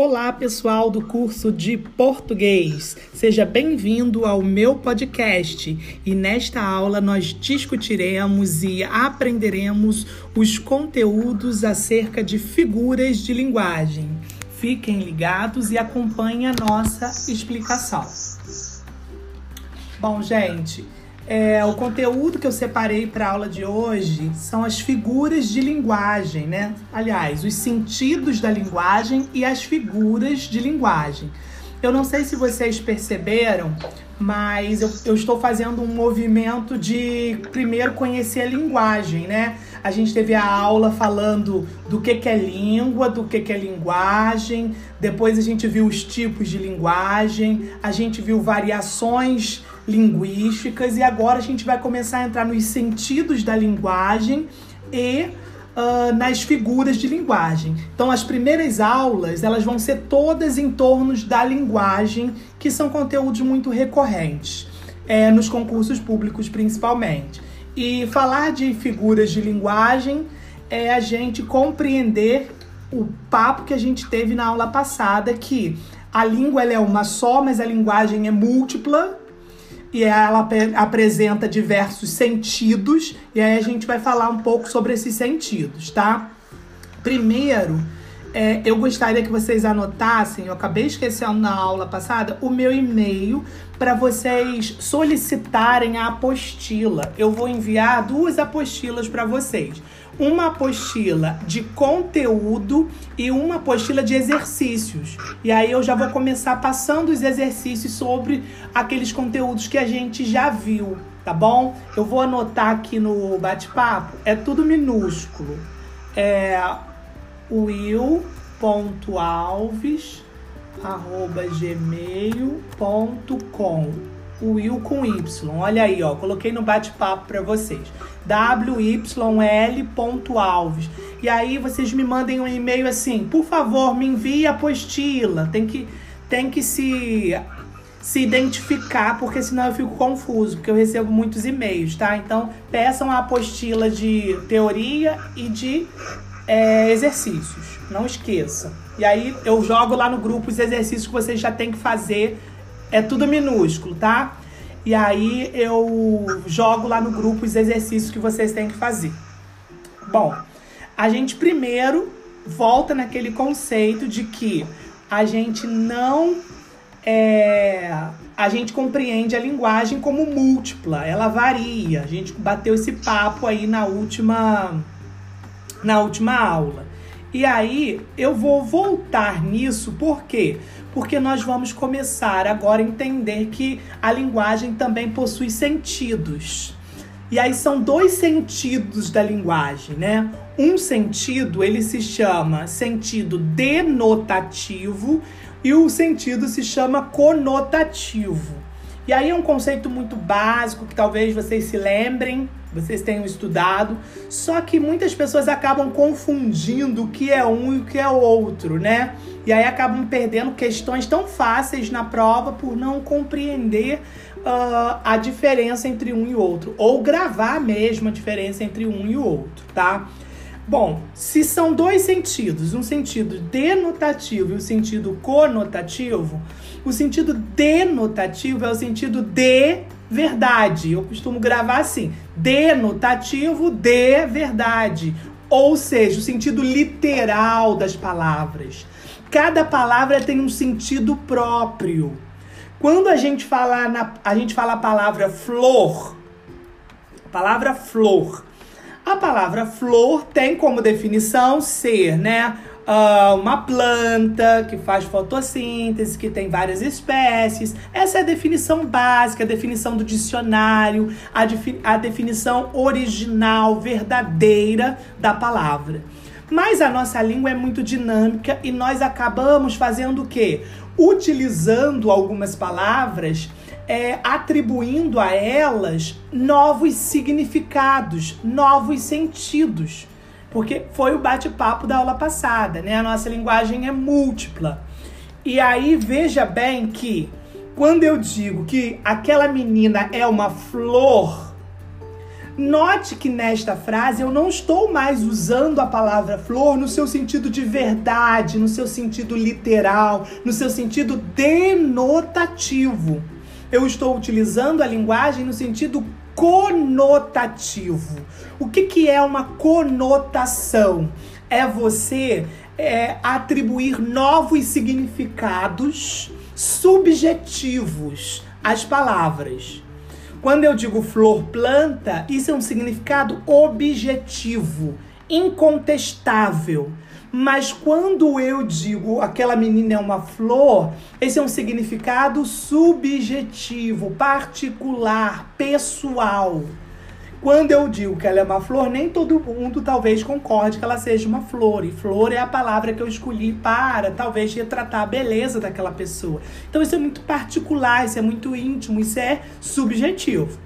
Olá, pessoal do curso de português. Seja bem-vindo ao meu podcast. E nesta aula nós discutiremos e aprenderemos os conteúdos acerca de figuras de linguagem. Fiquem ligados e acompanhem a nossa explicação. Bom, gente, é, o conteúdo que eu separei para a aula de hoje são as figuras de linguagem, né? Aliás, os sentidos da linguagem e as figuras de linguagem. Eu não sei se vocês perceberam, mas eu, eu estou fazendo um movimento de primeiro conhecer a linguagem, né? A gente teve a aula falando do que, que é língua, do que, que é linguagem, depois a gente viu os tipos de linguagem, a gente viu variações linguísticas e agora a gente vai começar a entrar nos sentidos da linguagem e uh, nas figuras de linguagem. Então, as primeiras aulas elas vão ser todas em torno da linguagem, que são conteúdos muito recorrentes é, nos concursos públicos, principalmente. E falar de figuras de linguagem é a gente compreender o papo que a gente teve na aula passada, que a língua é uma só, mas a linguagem é múltipla e ela apresenta diversos sentidos, e aí a gente vai falar um pouco sobre esses sentidos, tá? Primeiro, é, eu gostaria que vocês anotassem, eu acabei esquecendo na aula passada, o meu e-mail para vocês solicitarem a apostila. Eu vou enviar duas apostilas para vocês uma apostila de conteúdo e uma apostila de exercícios. E aí eu já vou começar passando os exercícios sobre aqueles conteúdos que a gente já viu, tá bom? Eu vou anotar aqui no bate-papo, é tudo minúsculo. É will.alves arroba gmail.com Will com Y. Olha aí, ó, coloquei no bate-papo para vocês. wyl.alves. E aí vocês me mandem um e-mail assim, por favor, me envie a apostila. Tem que tem que se se identificar, porque senão eu fico confuso, porque eu recebo muitos e-mails, tá? Então, peçam a apostila de teoria e de é, exercícios. Não esqueça. E aí eu jogo lá no grupo os exercícios que vocês já têm que fazer. É tudo minúsculo, tá? E aí eu jogo lá no grupo os exercícios que vocês têm que fazer. Bom, a gente primeiro volta naquele conceito de que a gente não é, a gente compreende a linguagem como múltipla, ela varia. A gente bateu esse papo aí na última na última aula. E aí eu vou voltar nisso porque porque nós vamos começar agora a entender que a linguagem também possui sentidos. E aí são dois sentidos da linguagem, né? Um sentido, ele se chama sentido denotativo e o sentido se chama conotativo. E aí é um conceito muito básico que talvez vocês se lembrem, vocês tenham estudado, só que muitas pessoas acabam confundindo o que é um e o que é outro, né? E aí acabam perdendo questões tão fáceis na prova por não compreender uh, a diferença entre um e outro, ou gravar mesmo a diferença entre um e outro, tá? Bom, se são dois sentidos, um sentido denotativo e um sentido conotativo, o sentido denotativo é o sentido de verdade. Eu costumo gravar assim: denotativo de verdade. Ou seja, o sentido literal das palavras. Cada palavra tem um sentido próprio. Quando a gente fala na, a gente fala a palavra flor, a palavra flor, a palavra flor tem como definição ser, né, uh, uma planta que faz fotossíntese, que tem várias espécies. Essa é a definição básica, a definição do dicionário, a, defi a definição original, verdadeira da palavra. Mas a nossa língua é muito dinâmica e nós acabamos fazendo o quê? Utilizando algumas palavras, é, atribuindo a elas novos significados, novos sentidos porque foi o bate-papo da aula passada, né? A nossa linguagem é múltipla. E aí veja bem que quando eu digo que aquela menina é uma flor, Note que nesta frase eu não estou mais usando a palavra flor no seu sentido de verdade, no seu sentido literal, no seu sentido denotativo. Eu estou utilizando a linguagem no sentido conotativo. O que, que é uma conotação? É você é, atribuir novos significados subjetivos às palavras. Quando eu digo flor planta, isso é um significado objetivo, incontestável. Mas quando eu digo aquela menina é uma flor, esse é um significado subjetivo, particular, pessoal. Quando eu digo que ela é uma flor, nem todo mundo talvez concorde que ela seja uma flor. E flor é a palavra que eu escolhi para talvez retratar a beleza daquela pessoa. Então isso é muito particular, isso é muito íntimo, isso é subjetivo.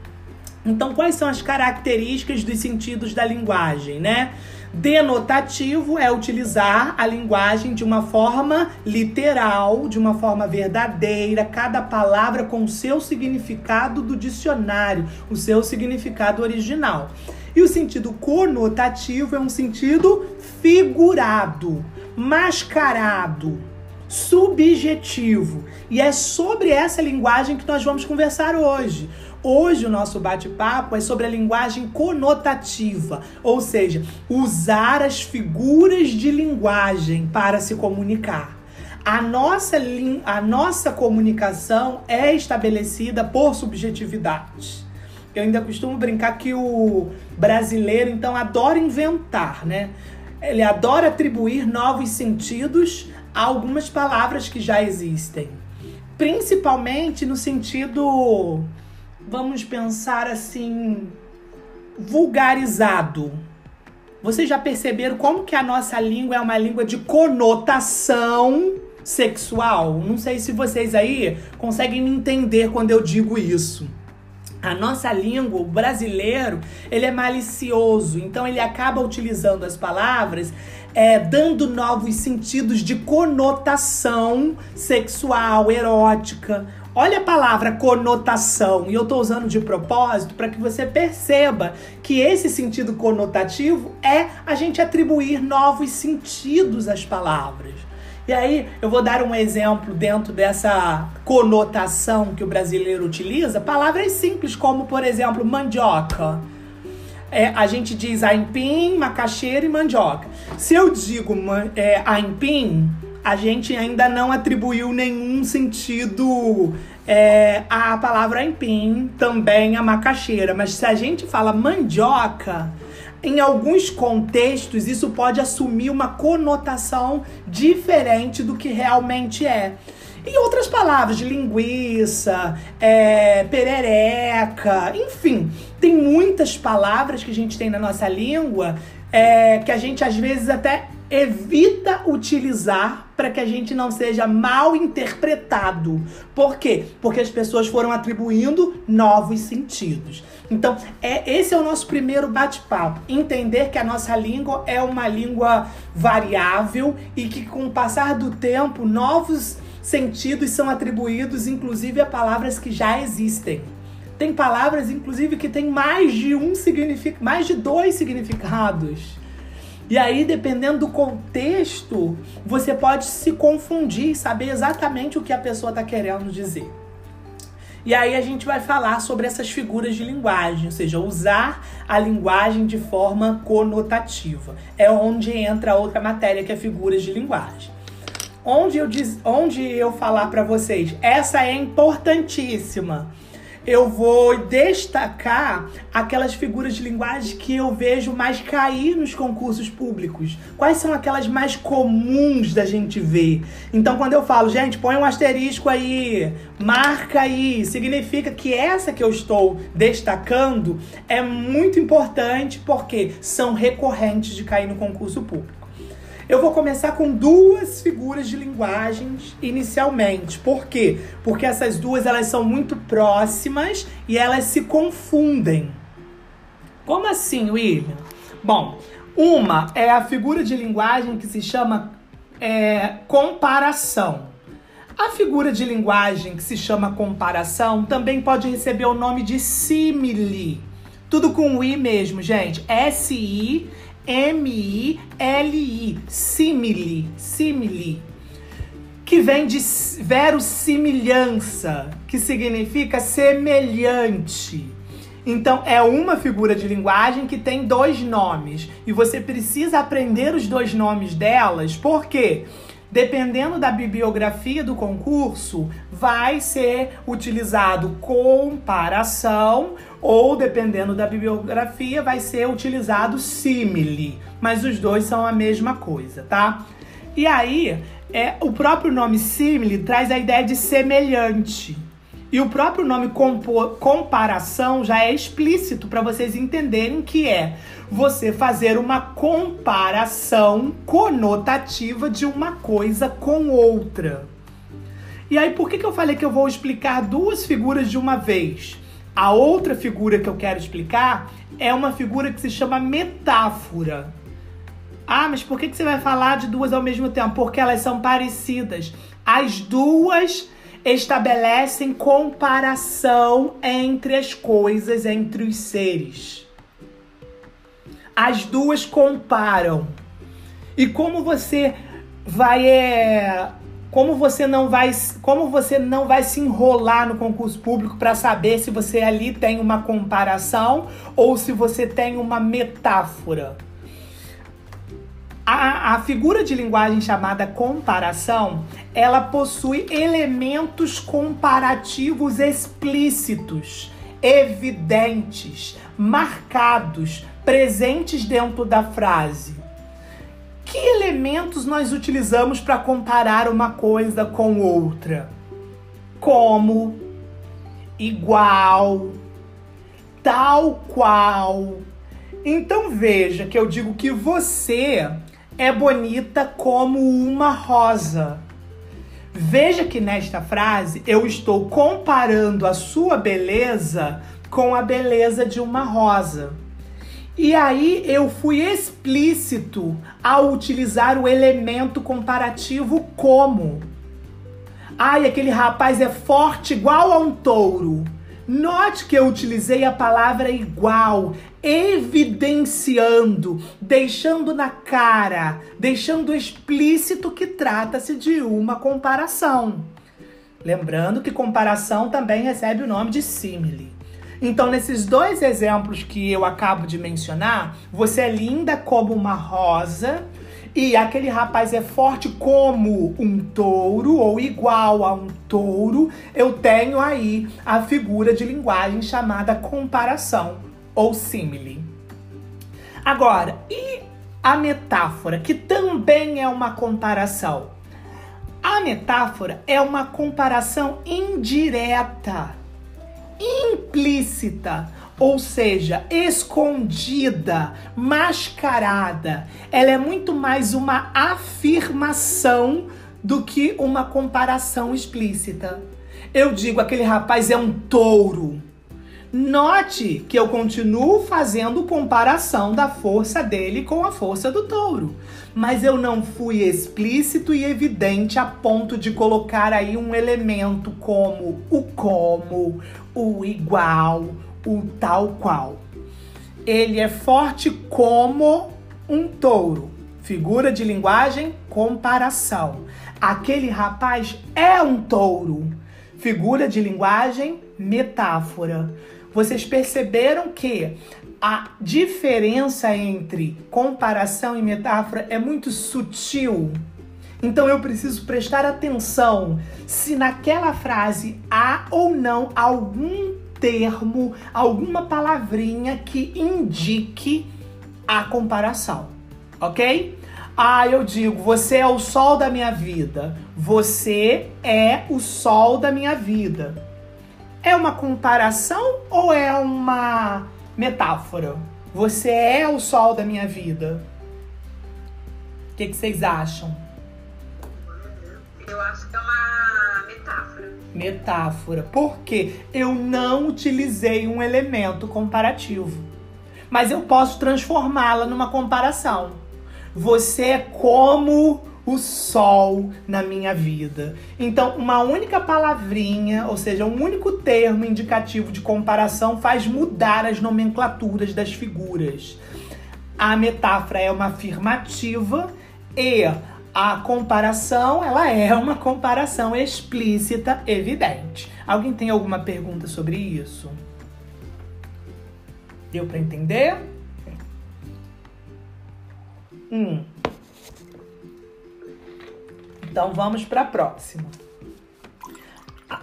Então, quais são as características dos sentidos da linguagem, né? Denotativo é utilizar a linguagem de uma forma literal, de uma forma verdadeira, cada palavra com o seu significado do dicionário, o seu significado original. E o sentido conotativo é um sentido figurado, mascarado, subjetivo. E é sobre essa linguagem que nós vamos conversar hoje. Hoje o nosso bate-papo é sobre a linguagem conotativa, ou seja, usar as figuras de linguagem para se comunicar. A nossa, a nossa comunicação é estabelecida por subjetividade. Eu ainda costumo brincar que o brasileiro, então, adora inventar, né? Ele adora atribuir novos sentidos a algumas palavras que já existem. Principalmente no sentido vamos pensar assim, vulgarizado. Vocês já perceberam como que a nossa língua é uma língua de conotação sexual? Não sei se vocês aí conseguem me entender quando eu digo isso. A nossa língua, o brasileiro, ele é malicioso, então ele acaba utilizando as palavras é, dando novos sentidos de conotação sexual, erótica. Olha a palavra conotação, e eu estou usando de propósito para que você perceba que esse sentido conotativo é a gente atribuir novos sentidos às palavras. E aí, eu vou dar um exemplo dentro dessa conotação que o brasileiro utiliza, palavras simples como, por exemplo, mandioca. É, a gente diz aipim, macaxeira e mandioca. Se eu digo é, aipim, a gente ainda não atribuiu nenhum sentido é, à palavra aipim, também a macaxeira. Mas se a gente fala mandioca, em alguns contextos isso pode assumir uma conotação diferente do que realmente é. E outras palavras, linguiça, é, perereca, enfim, tem muitas palavras que a gente tem na nossa língua é, que a gente às vezes até evita utilizar para que a gente não seja mal interpretado. Por quê? Porque as pessoas foram atribuindo novos sentidos. Então, é, esse é o nosso primeiro bate-papo. Entender que a nossa língua é uma língua variável e que, com o passar do tempo, novos sentidos são atribuídos, inclusive a palavras que já existem. Tem palavras, inclusive, que têm mais de um significado, mais de dois significados. E aí, dependendo do contexto, você pode se confundir e saber exatamente o que a pessoa está querendo dizer. E aí a gente vai falar sobre essas figuras de linguagem, ou seja, usar a linguagem de forma conotativa. É onde entra a outra matéria que é figuras de linguagem. Onde eu, diz, onde eu falar para vocês, essa é importantíssima eu vou destacar aquelas figuras de linguagem que eu vejo mais cair nos concursos públicos. Quais são aquelas mais comuns da gente ver? Então, quando eu falo, gente, põe um asterisco aí, marca aí, significa que essa que eu estou destacando é muito importante porque são recorrentes de cair no concurso público. Eu vou começar com duas figuras de linguagens inicialmente. Por quê? Porque essas duas elas são muito próximas e elas se confundem. Como assim, William? Bom, uma é a figura de linguagem que se chama é, comparação. A figura de linguagem que se chama comparação também pode receber o nome de simile. Tudo com I mesmo, gente. S-I-M-I-L-I. Simile. Simile. Que vem de verossimilhança, que significa semelhante. Então, é uma figura de linguagem que tem dois nomes. E você precisa aprender os dois nomes delas, por quê? Dependendo da bibliografia do concurso, vai ser utilizado comparação ou, dependendo da bibliografia, vai ser utilizado simile. Mas os dois são a mesma coisa, tá? E aí, é, o próprio nome simile traz a ideia de semelhante. E o próprio nome comparação já é explícito para vocês entenderem que é você fazer uma comparação conotativa de uma coisa com outra. E aí, por que, que eu falei que eu vou explicar duas figuras de uma vez? A outra figura que eu quero explicar é uma figura que se chama metáfora. Ah, mas por que, que você vai falar de duas ao mesmo tempo? Porque elas são parecidas. As duas estabelecem comparação entre as coisas, entre os seres. As duas comparam. E como você vai é, como você não vai como você não vai se enrolar no concurso público para saber se você ali tem uma comparação ou se você tem uma metáfora. A, a figura de linguagem chamada comparação, ela possui elementos comparativos explícitos, evidentes, marcados, presentes dentro da frase. Que elementos nós utilizamos para comparar uma coisa com outra? Como, igual, tal qual. Então veja que eu digo que você é bonita como uma rosa. Veja que nesta frase eu estou comparando a sua beleza com a beleza de uma rosa. E aí eu fui explícito ao utilizar o elemento comparativo como. Ai, aquele rapaz é forte igual a um touro. Note que eu utilizei a palavra igual, evidenciando, deixando na cara, deixando explícito que trata-se de uma comparação. Lembrando que comparação também recebe o nome de símile. Então, nesses dois exemplos que eu acabo de mencionar, você é linda como uma rosa e aquele rapaz é forte como um touro ou igual a um touro, eu tenho aí a figura de linguagem chamada comparação ou símile. Agora, e a metáfora, que também é uma comparação? A metáfora é uma comparação indireta, implícita ou seja, escondida, mascarada. Ela é muito mais uma afirmação do que uma comparação explícita. Eu digo, aquele rapaz é um touro. Note que eu continuo fazendo comparação da força dele com a força do touro. Mas eu não fui explícito e evidente a ponto de colocar aí um elemento como o como, o igual, o tal qual. Ele é forte como um touro. Figura de linguagem, comparação. Aquele rapaz é um touro. Figura de linguagem, metáfora. Vocês perceberam que a diferença entre comparação e metáfora é muito sutil. Então eu preciso prestar atenção se naquela frase há ou não algum termo, alguma palavrinha que indique a comparação, ok? Ah, eu digo, você é o sol da minha vida. Você é o sol da minha vida. É uma comparação ou é uma metáfora? Você é o sol da minha vida. O que, que vocês acham? Eu acho que é uma metáfora metáfora, porque eu não utilizei um elemento comparativo. Mas eu posso transformá-la numa comparação. Você é como o sol na minha vida. Então, uma única palavrinha, ou seja, um único termo indicativo de comparação faz mudar as nomenclaturas das figuras. A metáfora é uma afirmativa e a comparação, ela é uma comparação explícita, evidente. Alguém tem alguma pergunta sobre isso? Deu para entender? Hum. Então vamos para a próxima.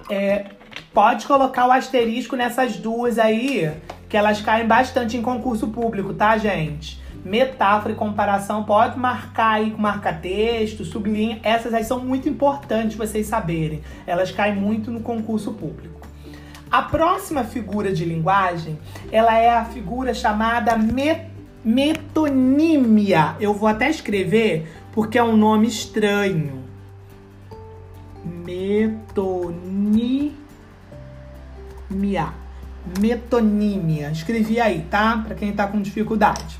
É, pode colocar o asterisco nessas duas aí, que elas caem bastante em concurso público, tá, gente? Metáfora e comparação pode marcar aí com marca-texto, sublinha. Essas aí são muito importantes vocês saberem. Elas caem muito no concurso público. A próxima figura de linguagem, ela é a figura chamada met metonímia. Eu vou até escrever porque é um nome estranho. Metonímia. Metonímia. Escrevi aí, tá? Para quem tá com dificuldade.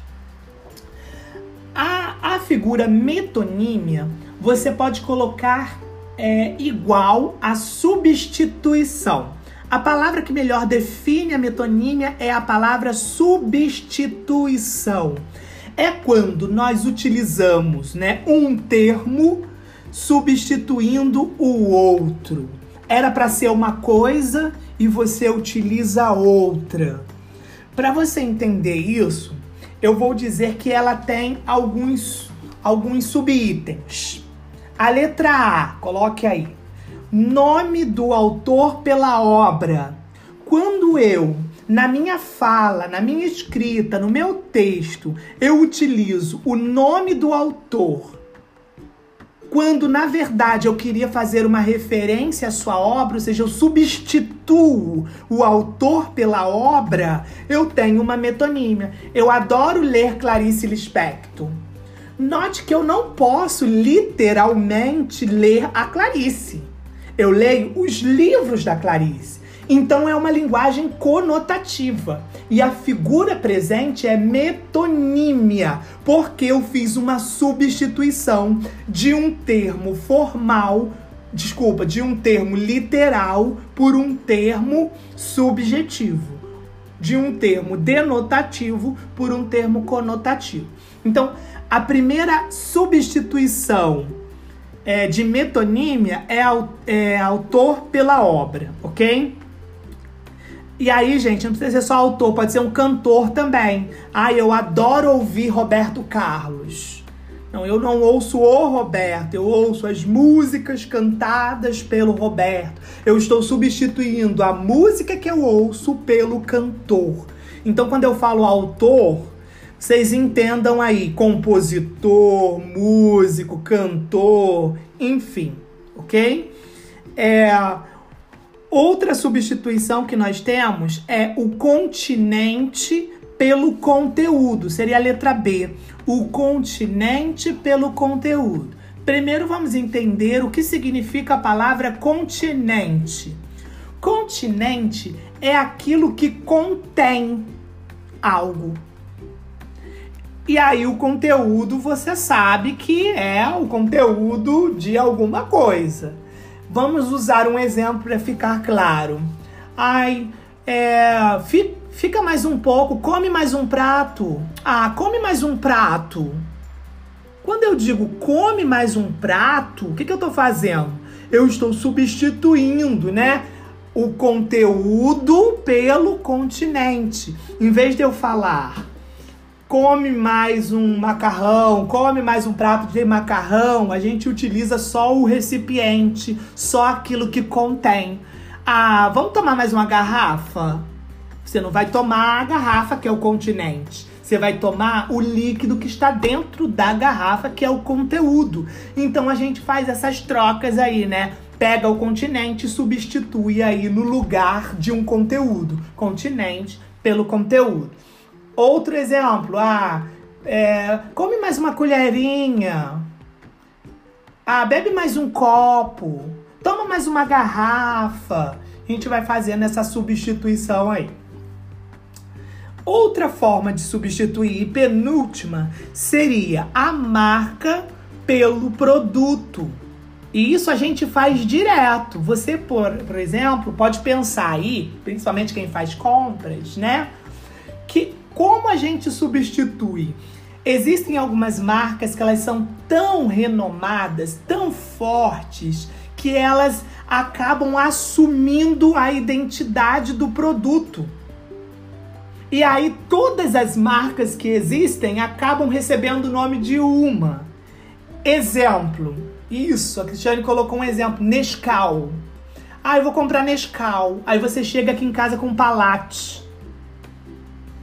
A, a figura metonímia você pode colocar é, igual a substituição. A palavra que melhor define a metonímia é a palavra substituição. É quando nós utilizamos né, um termo substituindo o outro. Era para ser uma coisa e você utiliza outra. Para você entender isso, eu vou dizer que ela tem alguns, alguns subitens. A letra A, coloque aí nome do autor pela obra. Quando eu, na minha fala, na minha escrita, no meu texto, eu utilizo o nome do autor, quando na verdade eu queria fazer uma referência à sua obra, ou seja, eu substituo o autor pela obra, eu tenho uma metonímia. Eu adoro ler Clarice Lispector. Note que eu não posso literalmente ler a Clarice. Eu leio os livros da Clarice. Então é uma linguagem conotativa. E a figura presente é metonímia, porque eu fiz uma substituição de um termo formal, desculpa, de um termo literal por um termo subjetivo. De um termo denotativo por um termo conotativo. Então, a primeira substituição é, de metonímia é, é autor pela obra, ok? E aí, gente, não precisa ser só autor, pode ser um cantor também. Ah, eu adoro ouvir Roberto Carlos. Não, eu não ouço o Roberto, eu ouço as músicas cantadas pelo Roberto. Eu estou substituindo a música que eu ouço pelo cantor. Então, quando eu falo autor, vocês entendam aí, compositor, músico, cantor, enfim, ok? É, outra substituição que nós temos é o continente pelo conteúdo, seria a letra B. O continente pelo conteúdo. Primeiro vamos entender o que significa a palavra continente. Continente é aquilo que contém algo. E aí o conteúdo você sabe que é o conteúdo de alguma coisa. Vamos usar um exemplo para ficar claro. Ai, é, fi, fica mais um pouco, come mais um prato. Ah, come mais um prato. Quando eu digo come mais um prato, o que, que eu estou fazendo? Eu estou substituindo, né? O conteúdo pelo continente. Em vez de eu falar come mais um macarrão, come mais um prato de macarrão, a gente utiliza só o recipiente, só aquilo que contém. Ah, vamos tomar mais uma garrafa? Você não vai tomar a garrafa, que é o continente. Você vai tomar o líquido que está dentro da garrafa, que é o conteúdo. Então a gente faz essas trocas aí, né? Pega o continente e substitui aí no lugar de um conteúdo. Continente pelo conteúdo. Outro exemplo, ah, é, come mais uma colherinha. Ah, bebe mais um copo. Toma mais uma garrafa. A gente vai fazendo essa substituição aí. Outra forma de substituir, penúltima, seria a marca pelo produto. E isso a gente faz direto. Você, por, por exemplo, pode pensar aí, principalmente quem faz compras, né? Que como a gente substitui? Existem algumas marcas que elas são tão renomadas, tão fortes, que elas acabam assumindo a identidade do produto. E aí todas as marcas que existem acabam recebendo o nome de uma. Exemplo. Isso, a Cristiane colocou um exemplo. Nescau. Ah, eu vou comprar Nescau. Aí você chega aqui em casa com Palate.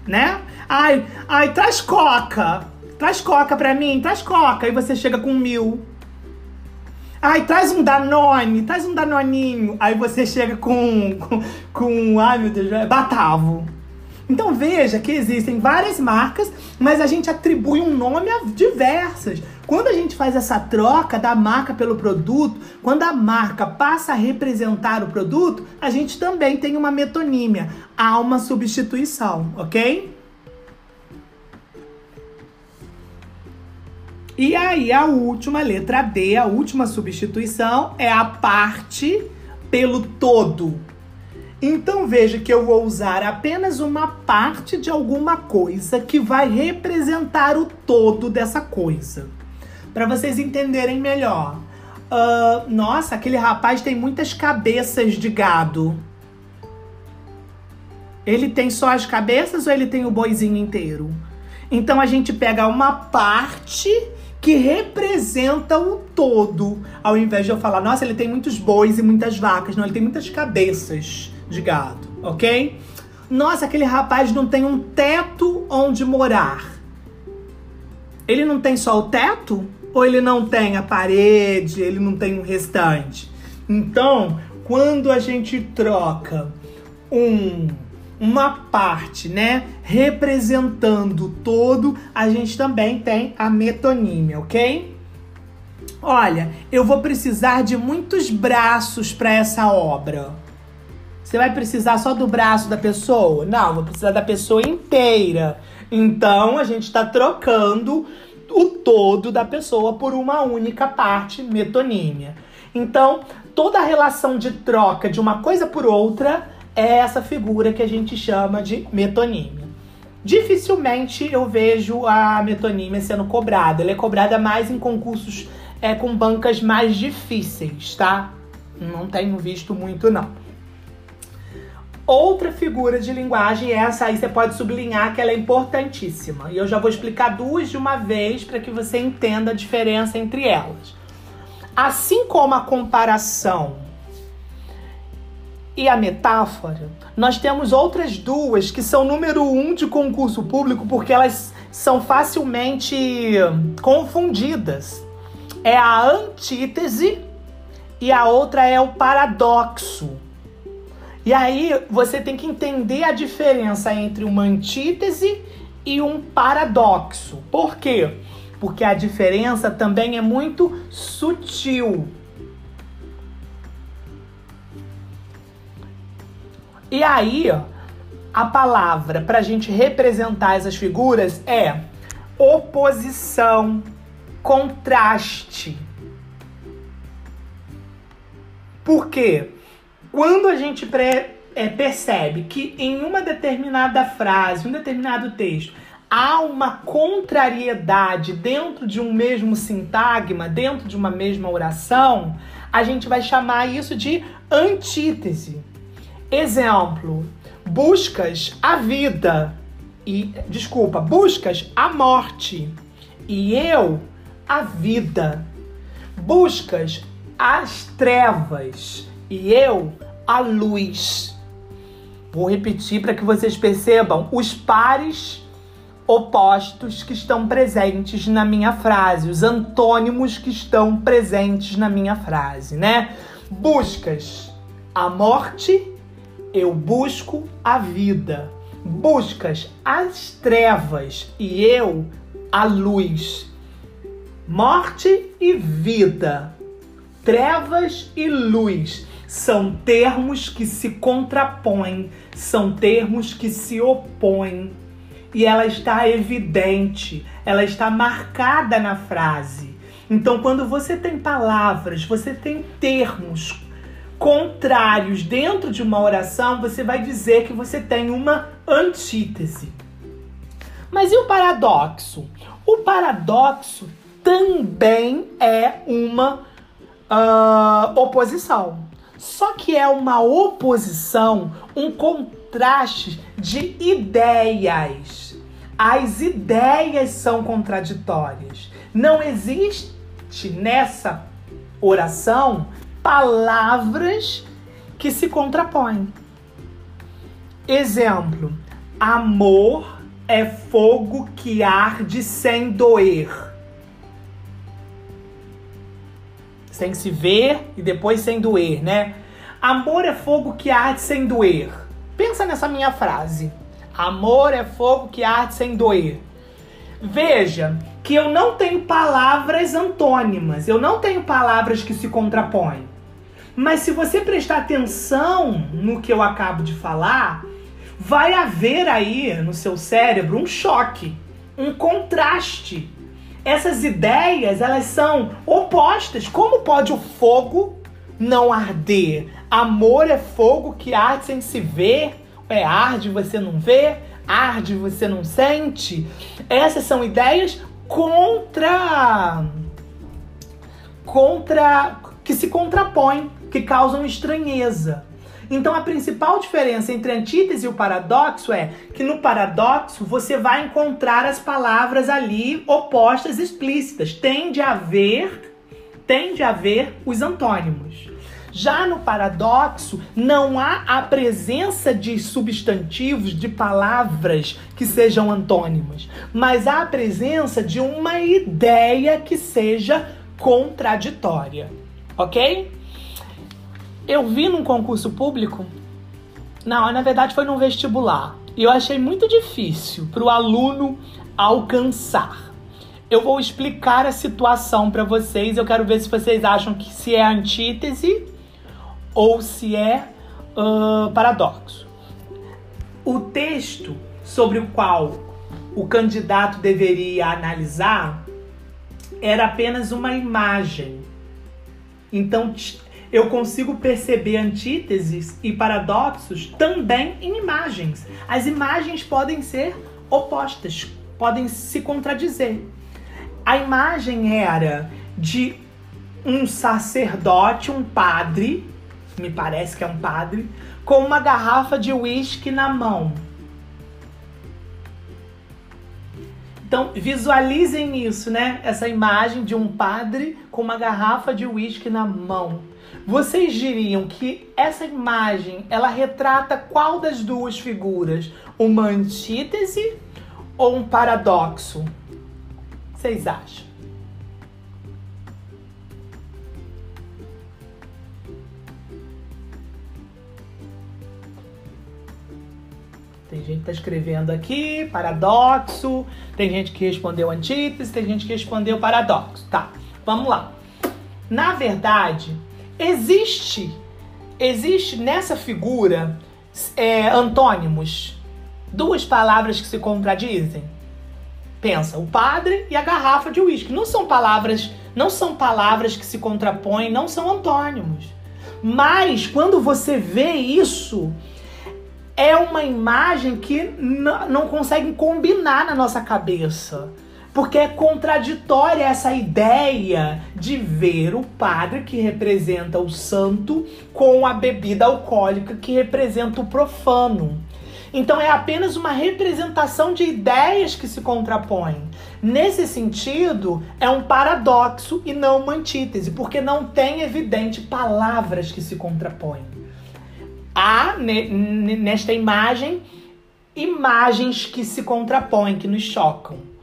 Né? Ai, ai, traz coca. Traz coca pra mim, traz coca. Aí você chega com mil. Ai, traz um Danone, traz um Danoninho. Aí você chega com, com, com ai meu Deus, é Batavo. Então veja que existem várias marcas, mas a gente atribui um nome a diversas. Quando a gente faz essa troca da marca pelo produto, quando a marca passa a representar o produto, a gente também tem uma metonímia, há uma substituição, ok? E aí a última letra D, a última substituição é a parte pelo todo. Então veja que eu vou usar apenas uma parte de alguma coisa que vai representar o todo dessa coisa. Para vocês entenderem melhor. Uh, nossa, aquele rapaz tem muitas cabeças de gado. Ele tem só as cabeças ou ele tem o boizinho inteiro? Então a gente pega uma parte que representa o todo, ao invés de eu falar, nossa, ele tem muitos bois e muitas vacas. Não, ele tem muitas cabeças de gado, ok? Nossa, aquele rapaz não tem um teto onde morar. Ele não tem só o teto? Ou ele não tem a parede, ele não tem o um restante? Então, quando a gente troca um uma parte, né, representando todo, a gente também tem a metonímia, ok? Olha, eu vou precisar de muitos braços para essa obra. Você vai precisar só do braço da pessoa? Não, vou precisar da pessoa inteira. Então a gente está trocando o todo da pessoa por uma única parte, metonímia. Então, toda a relação de troca de uma coisa por outra é essa figura que a gente chama de metonímia. Dificilmente eu vejo a metonímia sendo cobrada. Ela é cobrada mais em concursos é, com bancas mais difíceis, tá? Não tenho visto muito, não. Outra figura de linguagem, essa aí você pode sublinhar que ela é importantíssima. E eu já vou explicar duas de uma vez para que você entenda a diferença entre elas. Assim como a comparação e a metáfora, nós temos outras duas que são número um de concurso público porque elas são facilmente confundidas. É a antítese e a outra é o paradoxo. E aí você tem que entender a diferença entre uma antítese e um paradoxo. Por quê? Porque a diferença também é muito sutil. E aí, a palavra para a gente representar essas figuras é oposição, contraste. Por quê? Quando a gente é, percebe que em uma determinada frase, um determinado texto, há uma contrariedade dentro de um mesmo sintagma, dentro de uma mesma oração, a gente vai chamar isso de antítese. Exemplo: buscas a vida e desculpa, buscas a morte e eu a vida. Buscas as trevas e eu a luz. Vou repetir para que vocês percebam os pares opostos que estão presentes na minha frase, os antônimos que estão presentes na minha frase, né? Buscas a morte eu busco a vida. Buscas as trevas e eu a luz. Morte e vida. Trevas e luz são termos que se contrapõem, são termos que se opõem. E ela está evidente, ela está marcada na frase. Então, quando você tem palavras, você tem termos contrários dentro de uma oração, você vai dizer que você tem uma antítese. Mas e o paradoxo? O paradoxo também é uma uh, oposição. Só que é uma oposição, um contraste de ideias. As ideias são contraditórias. Não existe nessa oração palavras que se contrapõem. Exemplo: amor é fogo que arde sem doer. Sem se ver e depois sem doer, né? Amor é fogo que arde sem doer. Pensa nessa minha frase. Amor é fogo que arde sem doer. Veja que eu não tenho palavras antônimas, eu não tenho palavras que se contrapõem. Mas se você prestar atenção no que eu acabo de falar, vai haver aí no seu cérebro um choque, um contraste. Essas ideias, elas são opostas. Como pode o fogo não arder? Amor é fogo que arde sem se ver. É arde, você não vê. Arde, você não sente. Essas são ideias contra contra que se contrapõem, que causam estranheza. Então a principal diferença entre a antítese e o paradoxo é que no paradoxo você vai encontrar as palavras ali opostas explícitas. Tende a haver, tende a haver os antônimos. Já no paradoxo, não há a presença de substantivos, de palavras que sejam antônimas, mas há a presença de uma ideia que seja contraditória. Ok? Eu vi num concurso público, não, na verdade foi num vestibular, e eu achei muito difícil para o aluno alcançar. Eu vou explicar a situação para vocês. Eu quero ver se vocês acham que se é antítese ou se é uh, paradoxo. O texto sobre o qual o candidato deveria analisar era apenas uma imagem. Então eu consigo perceber antíteses e paradoxos também em imagens. As imagens podem ser opostas, podem se contradizer. A imagem era de um sacerdote, um padre, me parece que é um padre, com uma garrafa de uísque na mão. Então, visualizem isso, né? Essa imagem de um padre com uma garrafa de uísque na mão. Vocês diriam que essa imagem, ela retrata qual das duas figuras? Uma antítese ou um paradoxo? Vocês acham? Tem gente que tá escrevendo aqui, paradoxo. Tem gente que respondeu antítese, tem gente que respondeu paradoxo. Tá, vamos lá. Na verdade, Existe, existe nessa figura é, antônimos, duas palavras que se contradizem. Pensa, o padre e a garrafa de uísque. Não são palavras, não são palavras que se contrapõem, não são antônimos. Mas quando você vê isso, é uma imagem que não consegue combinar na nossa cabeça. Porque é contraditória essa ideia de ver o padre que representa o santo com a bebida alcoólica que representa o profano. Então é apenas uma representação de ideias que se contrapõem. Nesse sentido, é um paradoxo e não uma antítese, porque não tem evidente palavras que se contrapõem. Há nesta imagem imagens que se contrapõem, que nos chocam.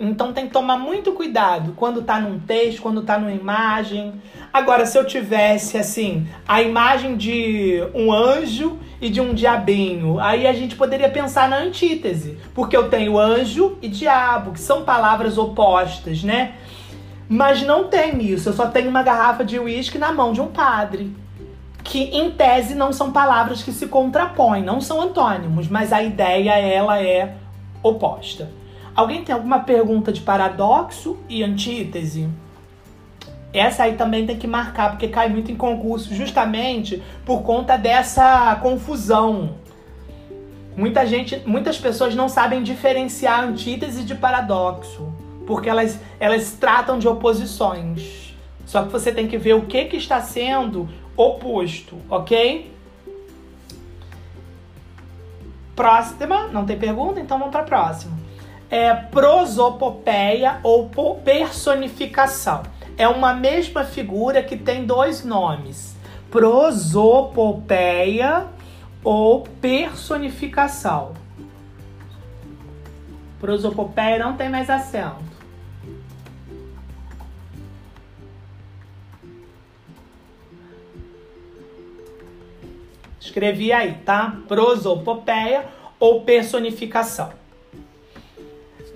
Então tem que tomar muito cuidado quando tá num texto, quando tá numa imagem. Agora, se eu tivesse assim, a imagem de um anjo e de um diabinho, aí a gente poderia pensar na antítese, porque eu tenho anjo e diabo, que são palavras opostas, né? Mas não tem isso, eu só tenho uma garrafa de uísque na mão de um padre. Que em tese não são palavras que se contrapõem, não são antônimos, mas a ideia ela é oposta. Alguém tem alguma pergunta de paradoxo e antítese? Essa aí também tem que marcar, porque cai muito em concurso, justamente por conta dessa confusão. Muita gente, muitas pessoas não sabem diferenciar antítese de paradoxo, porque elas, elas tratam de oposições. Só que você tem que ver o que, que está sendo oposto, ok? Próxima, não tem pergunta? Então vamos para a próxima. É prosopopeia ou personificação é uma mesma figura que tem dois nomes: prosopopeia ou personificação. Prosopopeia não tem mais acento. Escrevi aí, tá? Prosopopeia ou personificação.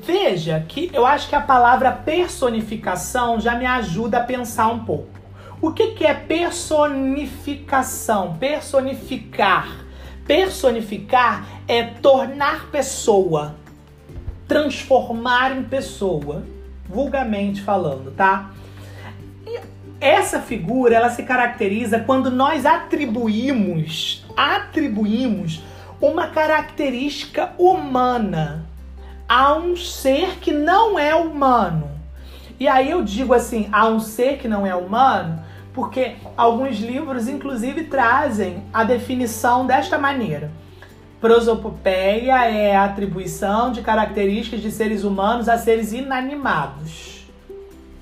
Veja que eu acho que a palavra personificação já me ajuda a pensar um pouco. O que, que é personificação? Personificar. Personificar é tornar pessoa, transformar em pessoa, vulgarmente falando, tá? E essa figura, ela se caracteriza quando nós atribuímos, atribuímos uma característica humana a um ser que não é humano. E aí eu digo assim, a um ser que não é humano, porque alguns livros inclusive trazem a definição desta maneira. Prosopopeia é a atribuição de características de seres humanos a seres inanimados.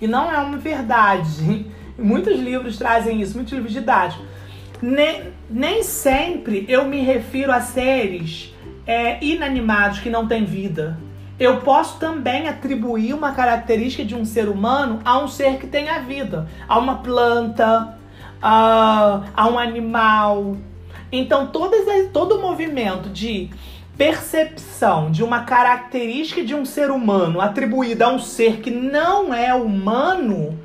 E não é uma verdade. Muitos livros trazem isso, muitos livros didáticos. Nem, nem sempre eu me refiro a seres é, inanimados que não têm vida eu posso também atribuir uma característica de um ser humano a um ser que tenha vida, a uma planta, a, a um animal. Então, todo o movimento de percepção de uma característica de um ser humano atribuída a um ser que não é humano,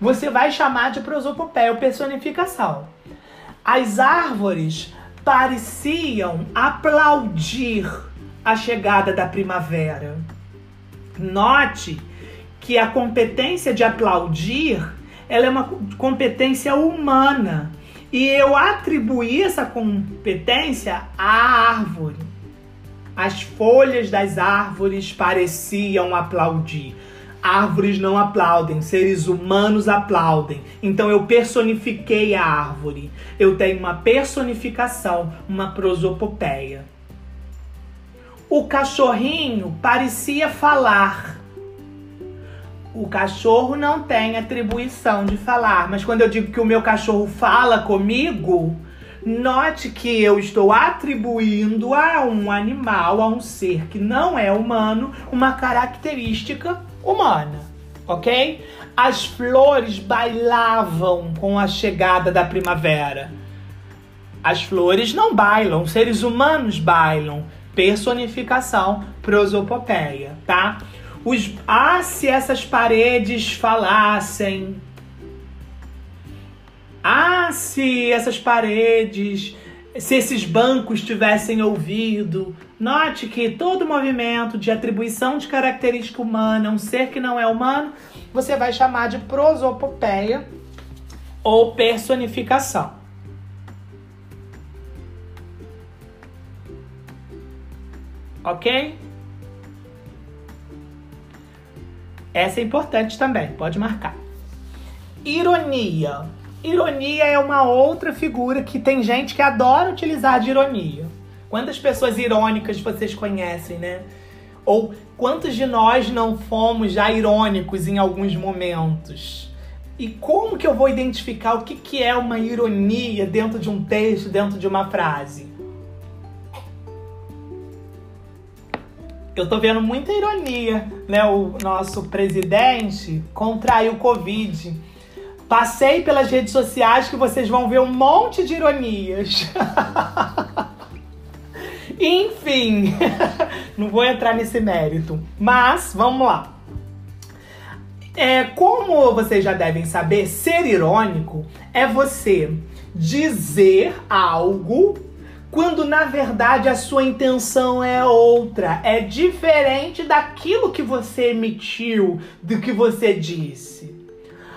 você vai chamar de prosopopeia ou personificação. As árvores pareciam aplaudir a chegada da primavera. Note que a competência de aplaudir ela é uma competência humana e eu atribuí essa competência à árvore. As folhas das árvores pareciam aplaudir. Árvores não aplaudem, seres humanos aplaudem. Então eu personifiquei a árvore. Eu tenho uma personificação, uma prosopopeia. O cachorrinho parecia falar. O cachorro não tem atribuição de falar, mas quando eu digo que o meu cachorro fala comigo, note que eu estou atribuindo a um animal, a um ser que não é humano, uma característica humana, ok? As flores bailavam com a chegada da primavera. As flores não bailam, seres humanos bailam personificação, prosopopeia, tá? Os, ah, se essas paredes falassem. Ah, se essas paredes, se esses bancos tivessem ouvido. Note que todo movimento de atribuição de característica humana a um ser que não é humano, você vai chamar de prosopopeia ou personificação. Ok? Essa é importante também, pode marcar. Ironia. Ironia é uma outra figura que tem gente que adora utilizar de ironia. Quantas pessoas irônicas vocês conhecem, né? Ou quantos de nós não fomos já irônicos em alguns momentos? E como que eu vou identificar o que, que é uma ironia dentro de um texto, dentro de uma frase? Eu tô vendo muita ironia, né? O nosso presidente contraiu Covid. Passei pelas redes sociais que vocês vão ver um monte de ironias. Enfim, não vou entrar nesse mérito, mas vamos lá. É, como vocês já devem saber, ser irônico é você dizer algo quando na verdade a sua intenção é outra, é diferente daquilo que você emitiu, do que você disse.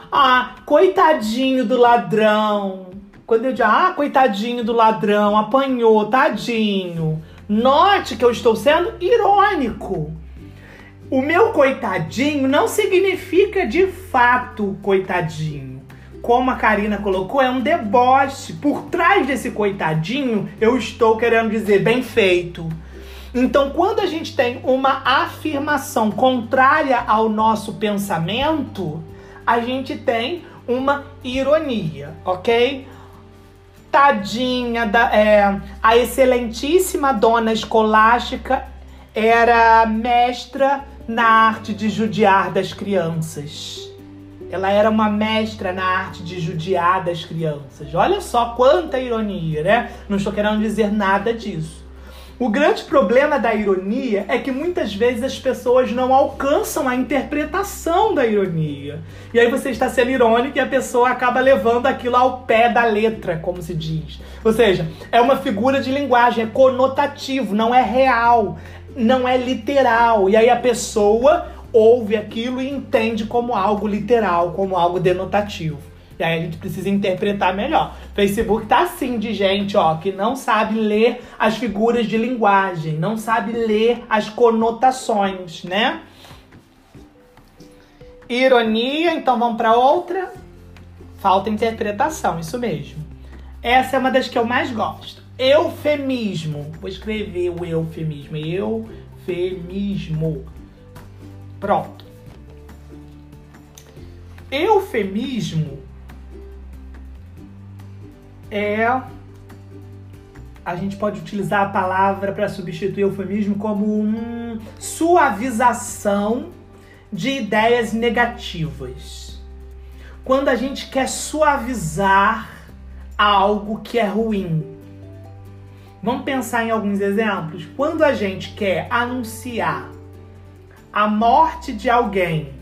Ah, coitadinho do ladrão. Quando eu digo, ah, coitadinho do ladrão, apanhou, tadinho. Note que eu estou sendo irônico. O meu coitadinho não significa de fato coitadinho. Como a Karina colocou, é um deboche. Por trás desse coitadinho, eu estou querendo dizer bem feito. Então, quando a gente tem uma afirmação contrária ao nosso pensamento, a gente tem uma ironia, ok? Tadinha da é, a excelentíssima dona escolástica era mestra na arte de judiar das crianças. Ela era uma mestra na arte de judiar das crianças. Olha só quanta ironia, né? Não estou querendo dizer nada disso. O grande problema da ironia é que muitas vezes as pessoas não alcançam a interpretação da ironia. E aí você está sendo irônico e a pessoa acaba levando aquilo ao pé da letra, como se diz. Ou seja, é uma figura de linguagem, é conotativo, não é real, não é literal. E aí a pessoa ouve aquilo e entende como algo literal, como algo denotativo. E aí a gente precisa interpretar melhor. Facebook tá assim de gente, ó, que não sabe ler as figuras de linguagem, não sabe ler as conotações, né? Ironia, então vamos para outra. Falta interpretação, isso mesmo. Essa é uma das que eu mais gosto. Eufemismo. Vou escrever o eufemismo. Eufemismo. Pronto. Eufemismo é. A gente pode utilizar a palavra para substituir eufemismo como um suavização de ideias negativas. Quando a gente quer suavizar algo que é ruim. Vamos pensar em alguns exemplos. Quando a gente quer anunciar a morte de alguém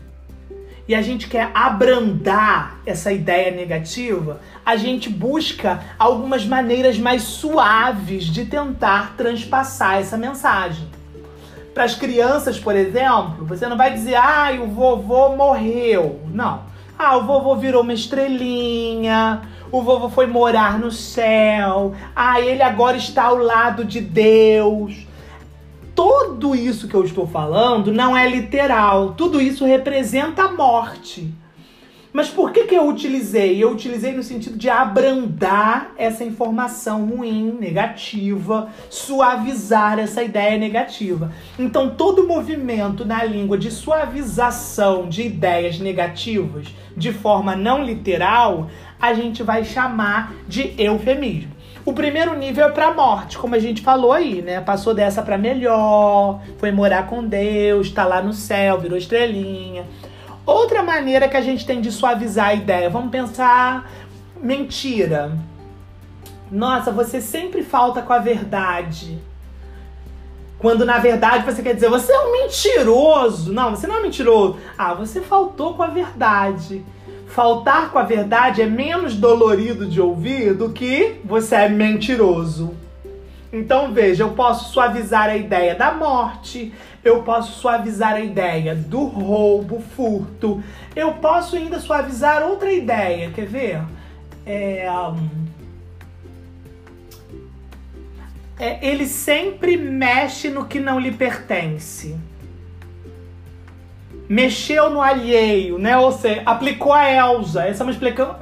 e a gente quer abrandar essa ideia negativa, a gente busca algumas maneiras mais suaves de tentar transpassar essa mensagem. Para as crianças, por exemplo, você não vai dizer, ah, o vovô morreu. Não. Ah, o vovô virou uma estrelinha, o vovô foi morar no céu, ah, ele agora está ao lado de Deus. Tudo isso que eu estou falando não é literal, tudo isso representa a morte. Mas por que, que eu utilizei? Eu utilizei no sentido de abrandar essa informação ruim, negativa, suavizar essa ideia negativa. Então, todo movimento na língua de suavização de ideias negativas de forma não literal, a gente vai chamar de eufemismo. O primeiro nível é para morte, como a gente falou aí, né? Passou dessa para melhor, foi morar com Deus, tá lá no céu, virou estrelinha. Outra maneira que a gente tem de suavizar a ideia, vamos pensar mentira. Nossa, você sempre falta com a verdade. Quando na verdade você quer dizer, você é um mentiroso. Não, você não é mentiroso. Ah, você faltou com a verdade. Faltar com a verdade é menos dolorido de ouvir do que você é mentiroso. Então veja, eu posso suavizar a ideia da morte, eu posso suavizar a ideia do roubo, furto. Eu posso ainda suavizar outra ideia, quer ver? É, é, ele sempre mexe no que não lhe pertence. Mexeu no alheio, né? Ou seja, aplicou a Elsa. Essa é uma explicação.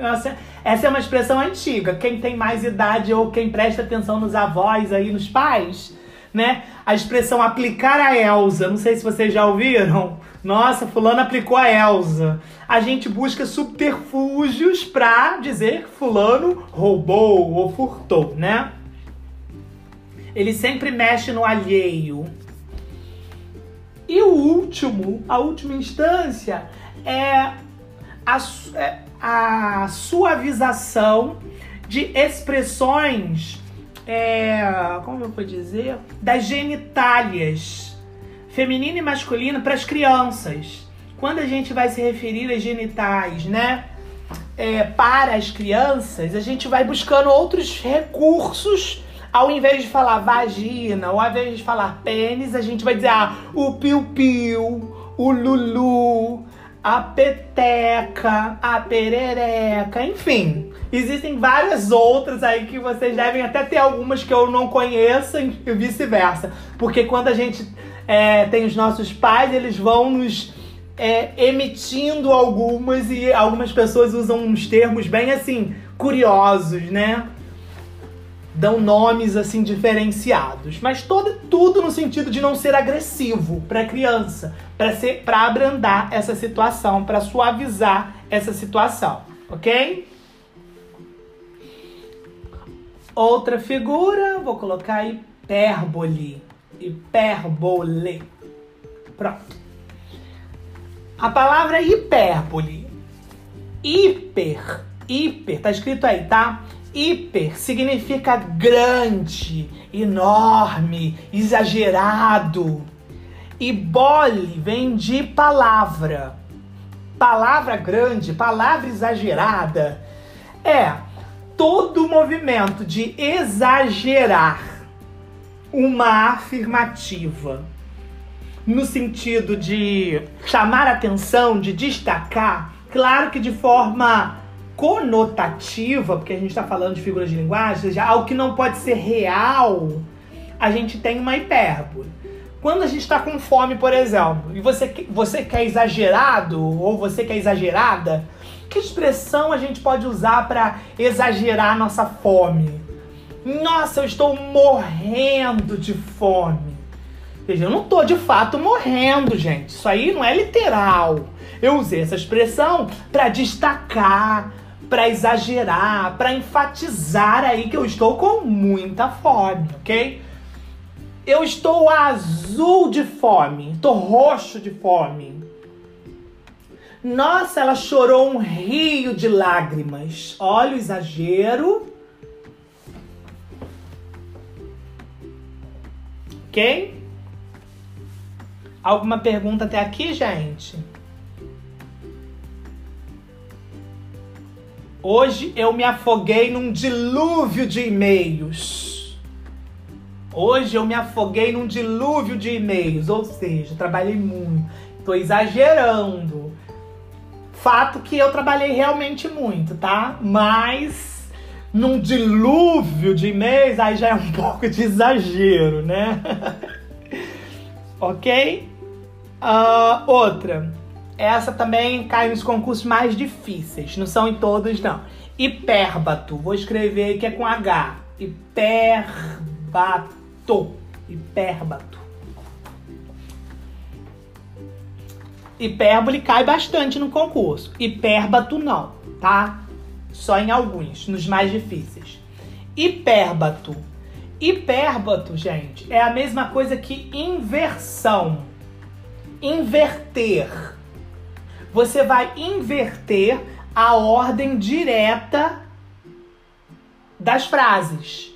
Essa é uma expressão antiga. Quem tem mais idade ou quem presta atenção nos avós aí, nos pais, né? A expressão aplicar a Elsa, não sei se vocês já ouviram. Nossa, fulano aplicou a Elsa. A gente busca subterfúgios para dizer que fulano roubou ou furtou, né? Ele sempre mexe no alheio. E o último, a última instância é a, é a suavização de expressões é, como eu vou dizer, das genitálias, feminina e masculina, para as crianças. Quando a gente vai se referir às genitais, né? É, para as crianças, a gente vai buscando outros recursos. Ao invés de falar vagina, ou ao invés de falar pênis, a gente vai dizer ah, o piu-piu, o lulu, a peteca, a perereca, enfim. Existem várias outras aí que vocês devem até ter algumas que eu não conheço e vice-versa. Porque quando a gente é, tem os nossos pais, eles vão nos é, emitindo algumas e algumas pessoas usam uns termos bem assim, curiosos, né? Dão nomes assim diferenciados, mas todo, tudo no sentido de não ser agressivo para criança, para ser para abrandar essa situação, para suavizar essa situação, ok? Outra figura, vou colocar hipérbole. Hipérbole. Pronto. A palavra hipérbole. Hiper, hiper, tá escrito aí, tá? Hiper significa grande, enorme, exagerado. E bole vem de palavra. Palavra grande, palavra exagerada. É todo movimento de exagerar uma afirmativa no sentido de chamar atenção, de destacar, claro que de forma conotativa, porque a gente está falando de figuras de linguagem, ou seja, algo que não pode ser real, a gente tem uma hipérbole. Quando a gente está com fome, por exemplo, e você, você quer exagerado ou você quer exagerada, que expressão a gente pode usar para exagerar nossa fome? Nossa, eu estou morrendo de fome. Veja, eu não tô de fato morrendo, gente. Isso aí não é literal. Eu usei essa expressão para destacar, para exagerar, para enfatizar aí que eu estou com muita fome, ok? Eu estou azul de fome, estou roxo de fome. Nossa, ela chorou um rio de lágrimas. Olha o exagero. Ok? Alguma pergunta até aqui, gente? Hoje eu me afoguei num dilúvio de e-mails. Hoje eu me afoguei num dilúvio de e-mails, ou seja, trabalhei muito. Tô exagerando. Fato que eu trabalhei realmente muito, tá? Mas num dilúvio de e-mails, aí já é um pouco de exagero, né? ok? Uh, outra. Essa também cai nos concursos mais difíceis. Não são em todos, não. Hipérbato. Vou escrever que é com H. Hipérbato. Hipérbato. Hipérbole cai bastante no concurso. Hipérbato não, tá? Só em alguns, nos mais difíceis. Hipérbato. Hipérbato, gente, é a mesma coisa que inversão inverter. Você vai inverter a ordem direta das frases.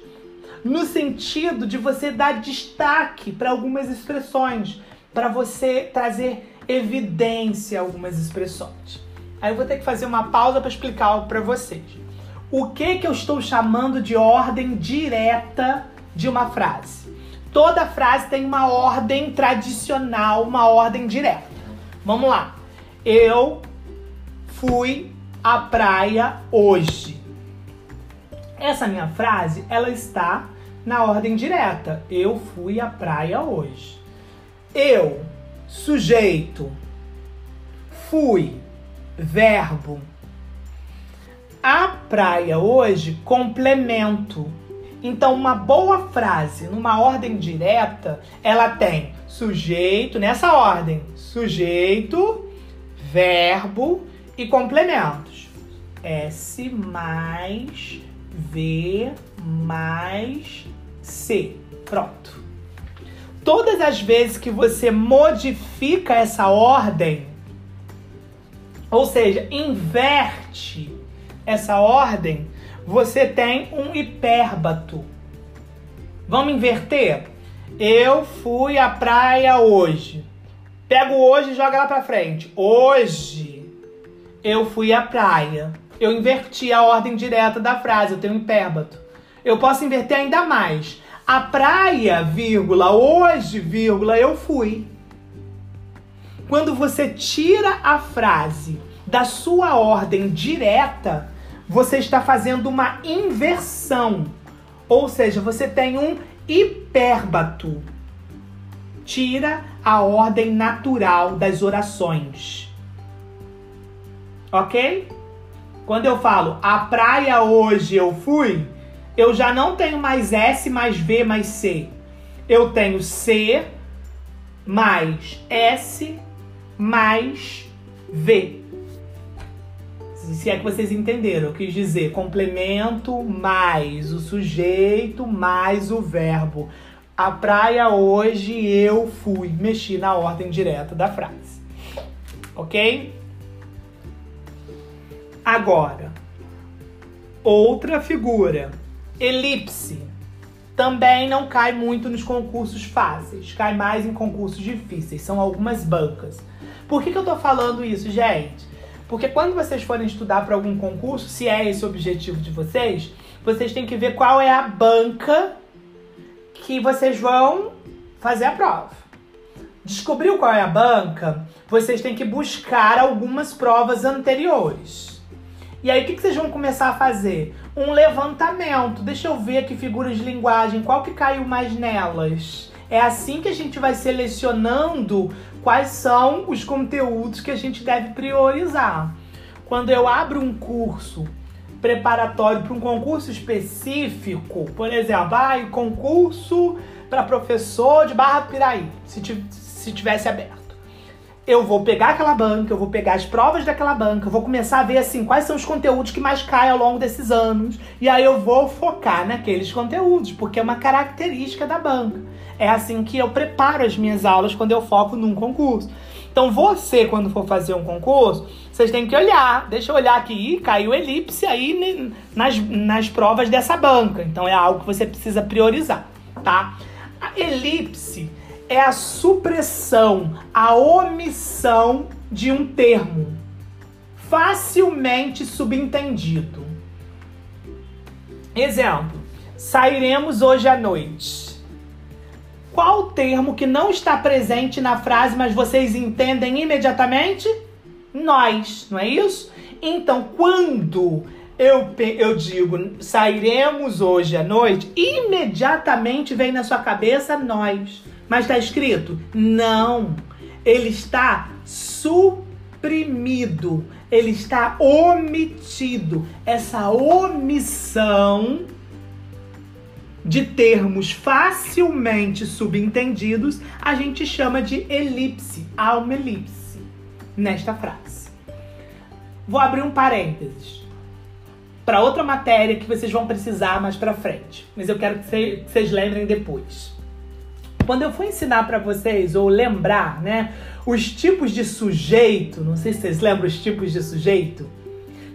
No sentido de você dar destaque para algumas expressões, para você trazer evidência a algumas expressões. Aí eu vou ter que fazer uma pausa para explicar para vocês. O que que eu estou chamando de ordem direta de uma frase? Toda frase tem uma ordem tradicional, uma ordem direta. Vamos lá. Eu fui à praia hoje. Essa minha frase, ela está na ordem direta. Eu fui à praia hoje. Eu, sujeito, fui, verbo. A praia hoje, complemento então, uma boa frase numa ordem direta, ela tem sujeito, nessa ordem, sujeito, verbo e complementos. S mais V mais C. Pronto. Todas as vezes que você modifica essa ordem, ou seja, inverte essa ordem, você tem um hipérbato. Vamos inverter? Eu fui à praia hoje. Pego hoje e joga lá pra frente. Hoje eu fui à praia. Eu inverti a ordem direta da frase, eu tenho um hipérbato. Eu posso inverter ainda mais. A praia, vírgula, hoje, vírgula, eu fui. quando você tira a frase da sua ordem direta, você está fazendo uma inversão. Ou seja, você tem um hipérbato. Tira a ordem natural das orações. Ok? Quando eu falo a praia hoje eu fui, eu já não tenho mais S mais V mais C. Eu tenho C mais S mais V. Se é que vocês entenderam, eu quis dizer complemento mais o sujeito mais o verbo. A praia hoje eu fui. Mexi na ordem direta da frase. Ok? Agora, outra figura. Elipse. Também não cai muito nos concursos fáceis, cai mais em concursos difíceis. São algumas bancas. Por que, que eu tô falando isso, gente? Porque quando vocês forem estudar para algum concurso, se é esse o objetivo de vocês, vocês têm que ver qual é a banca que vocês vão fazer a prova. Descobriu qual é a banca? Vocês têm que buscar algumas provas anteriores. E aí, o que, vocês vão começar a fazer? Um levantamento. Deixa eu ver aqui figuras de linguagem, qual que caiu mais nelas? É assim que a gente vai selecionando quais são os conteúdos que a gente deve priorizar. Quando eu abro um curso preparatório para um concurso específico, por exemplo, ah, concurso para professor de Barra Piraí, se, se tivesse aberto. Eu vou pegar aquela banca, eu vou pegar as provas daquela banca, eu vou começar a ver assim quais são os conteúdos que mais caem ao longo desses anos, e aí eu vou focar naqueles conteúdos, porque é uma característica da banca. É assim que eu preparo as minhas aulas quando eu foco num concurso. Então você, quando for fazer um concurso, vocês têm que olhar. Deixa eu olhar aqui, caiu elipse aí nas, nas provas dessa banca. Então é algo que você precisa priorizar, tá? A elipse é a supressão, a omissão de um termo facilmente subentendido. Exemplo: sairemos hoje à noite. Qual termo que não está presente na frase, mas vocês entendem imediatamente? Nós, não é isso? Então, quando eu, eu digo sairemos hoje à noite, imediatamente vem na sua cabeça nós. Mas está escrito? Não. Ele está suprimido. Ele está omitido. Essa omissão de termos facilmente subentendidos, a gente chama de elipse, uma elipse nesta frase. Vou abrir um parênteses para outra matéria que vocês vão precisar mais para frente, mas eu quero que vocês lembrem depois. Quando eu for ensinar para vocês ou lembrar, né, os tipos de sujeito, não sei se vocês lembram os tipos de sujeito,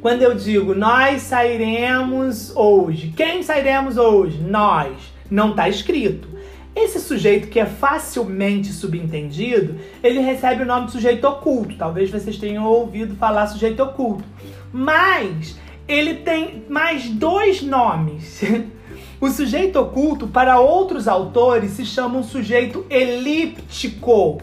quando eu digo nós sairemos hoje, quem sairemos hoje? Nós. Não está escrito. Esse sujeito que é facilmente subentendido, ele recebe o nome de sujeito oculto. Talvez vocês tenham ouvido falar sujeito oculto. Mas ele tem mais dois nomes. O sujeito oculto, para outros autores, se chama um sujeito elíptico.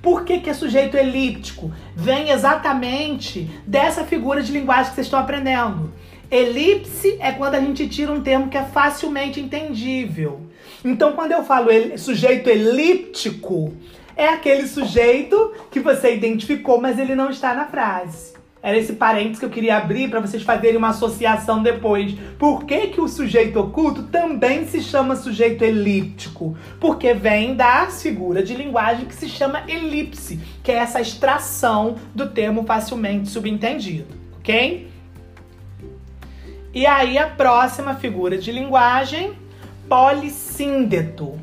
Por que, que é sujeito elíptico? Vem exatamente dessa figura de linguagem que vocês estão aprendendo. Elipse é quando a gente tira um termo que é facilmente entendível. Então, quando eu falo sujeito elíptico, é aquele sujeito que você identificou, mas ele não está na frase. Era esse parênteses que eu queria abrir para vocês fazerem uma associação depois. Por que, que o sujeito oculto também se chama sujeito elíptico? Porque vem da figura de linguagem que se chama elipse, que é essa extração do termo facilmente subentendido, ok? E aí a próxima figura de linguagem, polissíndeto.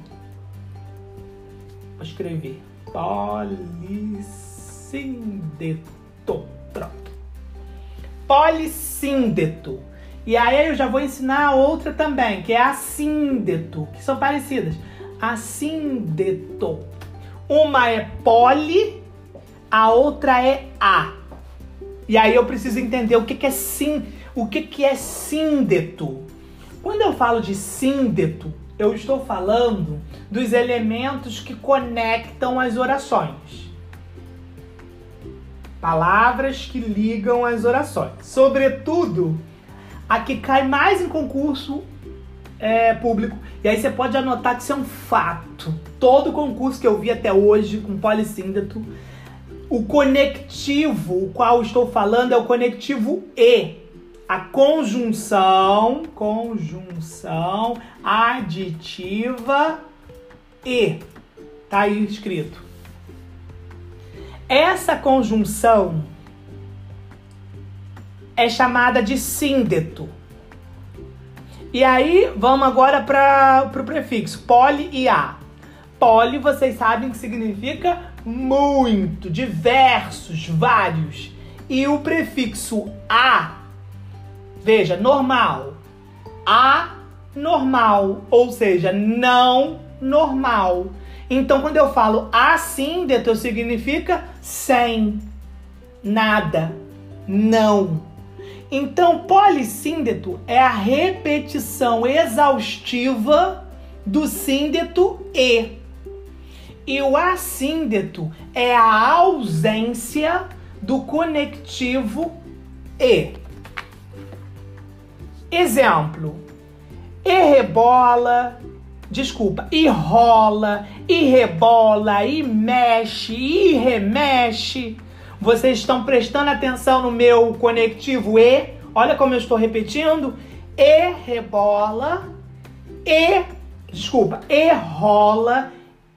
Vou escrever. Polissíndeto. Pronto polissíndeto. E aí eu já vou ensinar outra também, que é assíndeto, que são parecidas. Assíndeto. Uma é poli, a outra é a. E aí eu preciso entender o que, que é sim, o que, que é síndeto. Quando eu falo de síndeto, eu estou falando dos elementos que conectam as orações. Palavras que ligam as orações. Sobretudo, a que cai mais em concurso é, público. E aí você pode anotar que isso é um fato. Todo concurso que eu vi até hoje com polissíndeto, o conectivo, o qual estou falando, é o conectivo E. A conjunção, conjunção aditiva E. Tá aí escrito. Essa conjunção é chamada de síndeto. E aí, vamos agora para o prefixo poli e a. Poli, vocês sabem que significa muito, diversos, vários. E o prefixo a, veja, normal. A normal, ou seja, não normal. Então, quando eu falo assíndeto, significa sem, nada, não. Então, polissíndeto é a repetição exaustiva do síndeto e. E o assíndeto é a ausência do conectivo e. Exemplo: e rebola, desculpa, e rola, e rebola, e mexe, e remexe. Vocês estão prestando atenção no meu conectivo E? Olha como eu estou repetindo. E rebola, e, desculpa, e rola,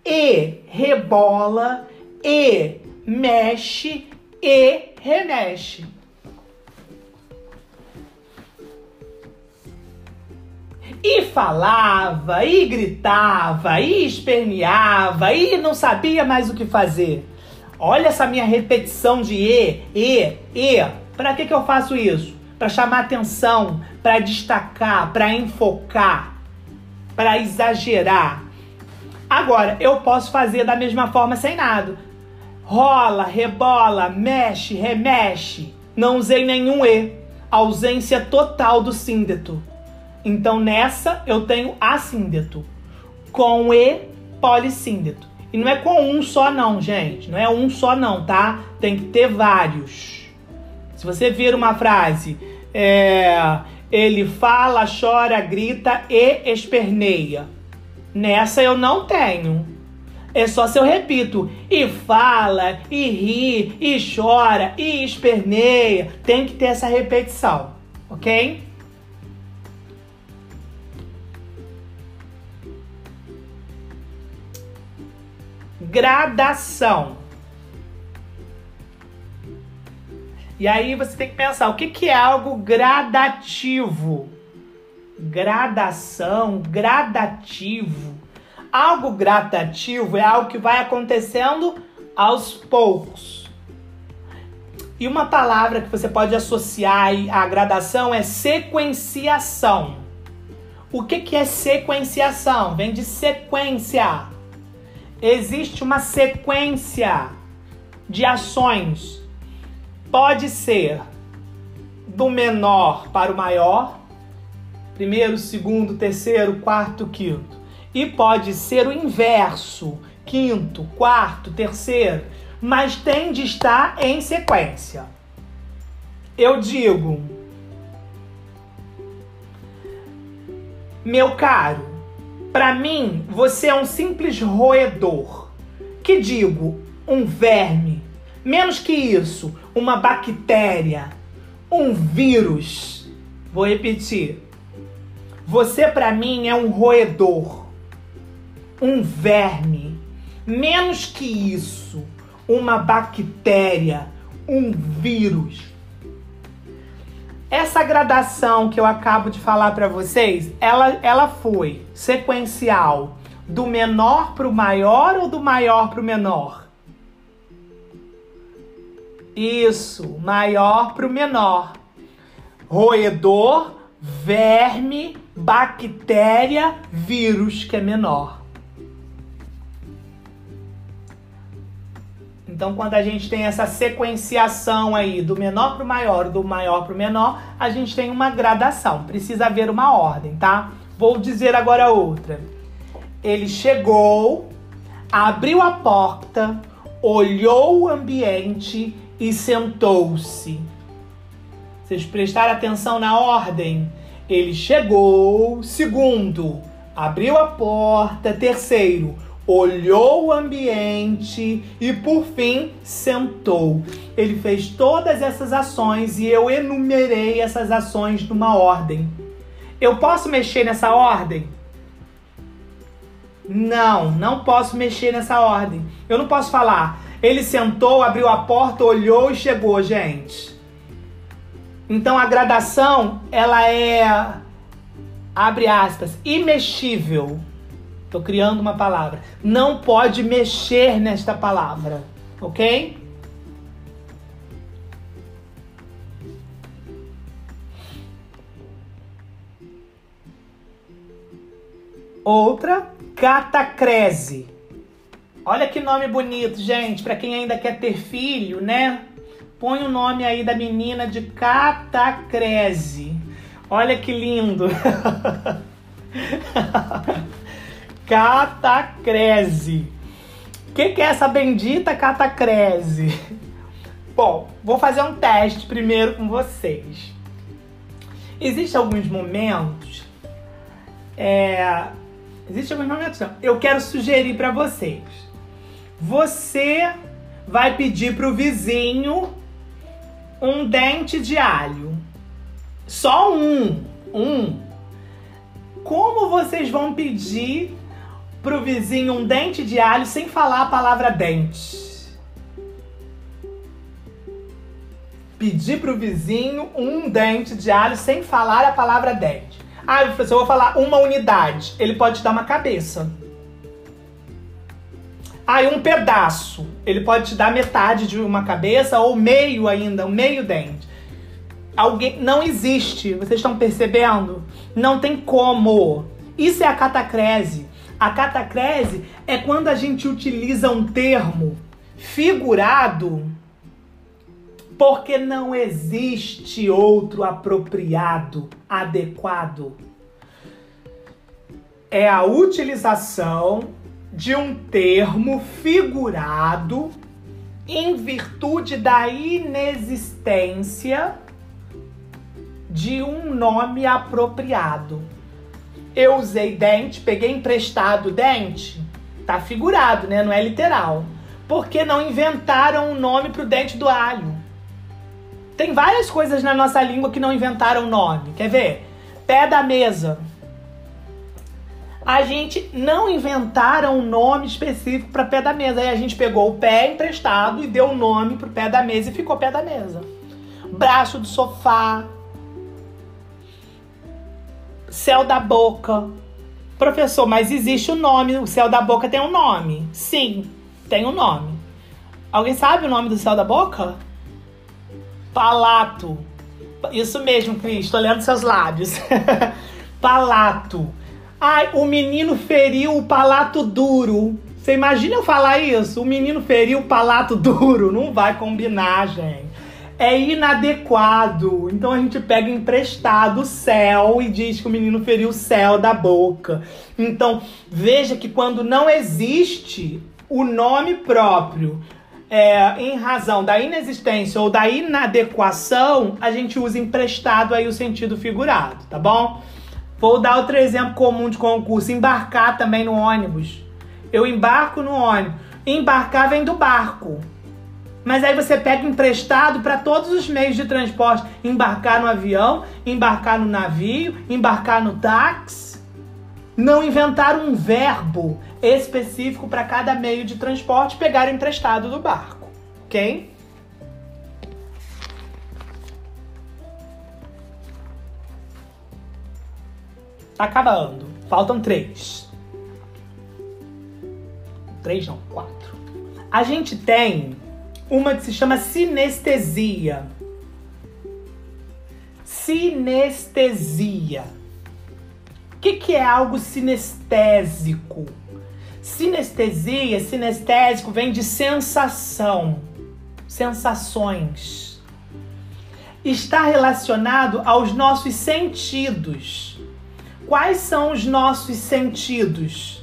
e rebola, e mexe, e remexe. E falava, e gritava, e esperneava, e não sabia mais o que fazer. Olha essa minha repetição de E, E, E. Para que, que eu faço isso? Para chamar atenção, para destacar, para enfocar, para exagerar. Agora, eu posso fazer da mesma forma sem nada. Rola, rebola, mexe, remexe. Não usei nenhum E. Ausência total do síndeto. Então nessa eu tenho assíndeto. Com E, polissíndeto. E não é com um só não, gente. Não é um só não, tá? Tem que ter vários. Se você vir uma frase, é, ele fala, chora, grita e esperneia. Nessa eu não tenho. É só se eu repito. E fala, e ri, e chora, e esperneia. Tem que ter essa repetição, ok? Gradação. E aí você tem que pensar, o que, que é algo gradativo? Gradação, gradativo. Algo gradativo é algo que vai acontecendo aos poucos. E uma palavra que você pode associar à gradação é sequenciação. O que, que é sequenciação? Vem de sequência existe uma sequência de ações. Pode ser do menor para o maior, primeiro, segundo, terceiro, quarto, quinto. E pode ser o inverso, quinto, quarto, terceiro, mas tem de estar em sequência. Eu digo, meu caro, para mim, você é um simples roedor. Que digo, um verme. Menos que isso, uma bactéria, um vírus. Vou repetir. Você para mim é um roedor, um verme. Menos que isso, uma bactéria, um vírus. Essa gradação que eu acabo de falar para vocês, ela, ela foi sequencial do menor para o maior ou do maior para o menor? Isso, maior para o menor. Roedor, verme, bactéria, vírus que é menor. Então, quando a gente tem essa sequenciação aí do menor para o maior, do maior para o menor, a gente tem uma gradação. Precisa haver uma ordem, tá? Vou dizer agora outra. Ele chegou, abriu a porta, olhou o ambiente e sentou-se. Vocês prestaram atenção na ordem? Ele chegou. Segundo, abriu a porta. Terceiro, olhou o ambiente e por fim sentou. Ele fez todas essas ações e eu enumerei essas ações numa ordem. Eu posso mexer nessa ordem? Não, não posso mexer nessa ordem. Eu não posso falar. Ele sentou, abriu a porta, olhou e chegou, gente. Então a gradação, ela é abre aspas, imexível. Tô criando uma palavra. Não pode mexer nesta palavra, OK? Outra, catacrese. Olha que nome bonito, gente, para quem ainda quer ter filho, né? Põe o nome aí da menina de catacrese. Olha que lindo. catacrese. O que, que é essa bendita catacrese? Bom, vou fazer um teste primeiro com vocês. Existem alguns momentos é, Existe alguns momentos não. Eu quero sugerir para vocês. Você vai pedir pro vizinho um dente de alho. Só um, um. Como vocês vão pedir pro vizinho um dente de alho sem falar a palavra dente? Pedir pro vizinho um dente de alho sem falar a palavra dente. Ah, professor, eu vou falar uma unidade. Ele pode te dar uma cabeça. Ah, um pedaço. Ele pode te dar metade de uma cabeça ou meio ainda, um meio dente. Alguém não existe. Vocês estão percebendo? Não tem como. Isso é a catacrese. A catacrese é quando a gente utiliza um termo figurado porque não existe outro apropriado, adequado. É a utilização de um termo figurado em virtude da inexistência de um nome apropriado. Eu usei dente, peguei emprestado dente, tá figurado, né? Não é literal. Porque não inventaram um nome pro dente do alho. Tem várias coisas na nossa língua que não inventaram nome. Quer ver? Pé da mesa. A gente não inventaram um nome específico para pé da mesa. Aí a gente pegou o pé emprestado e deu o nome pro pé da mesa e ficou pé da mesa. Braço do sofá. Céu da boca. Professor, mas existe o um nome, o céu da boca tem um nome. Sim, tem um nome. Alguém sabe o nome do céu da boca? Palato. Isso mesmo, Cris, estou lendo seus lábios. palato. Ai, o menino feriu o palato duro. Você imagina eu falar isso? O menino feriu o palato duro. Não vai combinar, gente. É inadequado. Então a gente pega emprestado o céu e diz que o menino feriu o céu da boca. Então veja que quando não existe o nome próprio é, em razão da inexistência ou da inadequação, a gente usa emprestado aí o sentido figurado, tá bom? Vou dar outro exemplo comum de concurso: embarcar também no ônibus. Eu embarco no ônibus. Embarcar vem do barco. Mas aí você pega emprestado para todos os meios de transporte: embarcar no avião, embarcar no navio, embarcar no táxi. Não inventaram um verbo específico para cada meio de transporte pegar emprestado do barco, ok? Tá acabando. Faltam três. Três não, quatro. A gente tem uma que se chama sinestesia. Sinestesia. O que, que é algo sinestésico? Sinestesia, sinestésico, vem de sensação, sensações. Está relacionado aos nossos sentidos. Quais são os nossos sentidos?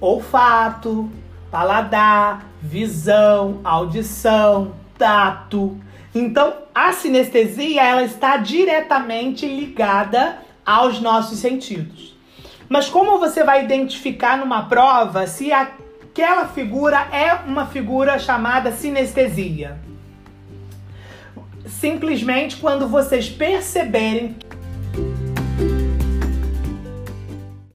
Olfato, paladar, visão, audição, tato. Então, a sinestesia ela está diretamente ligada aos nossos sentidos. Mas como você vai identificar numa prova se aquela figura é uma figura chamada sinestesia? Simplesmente quando vocês perceberem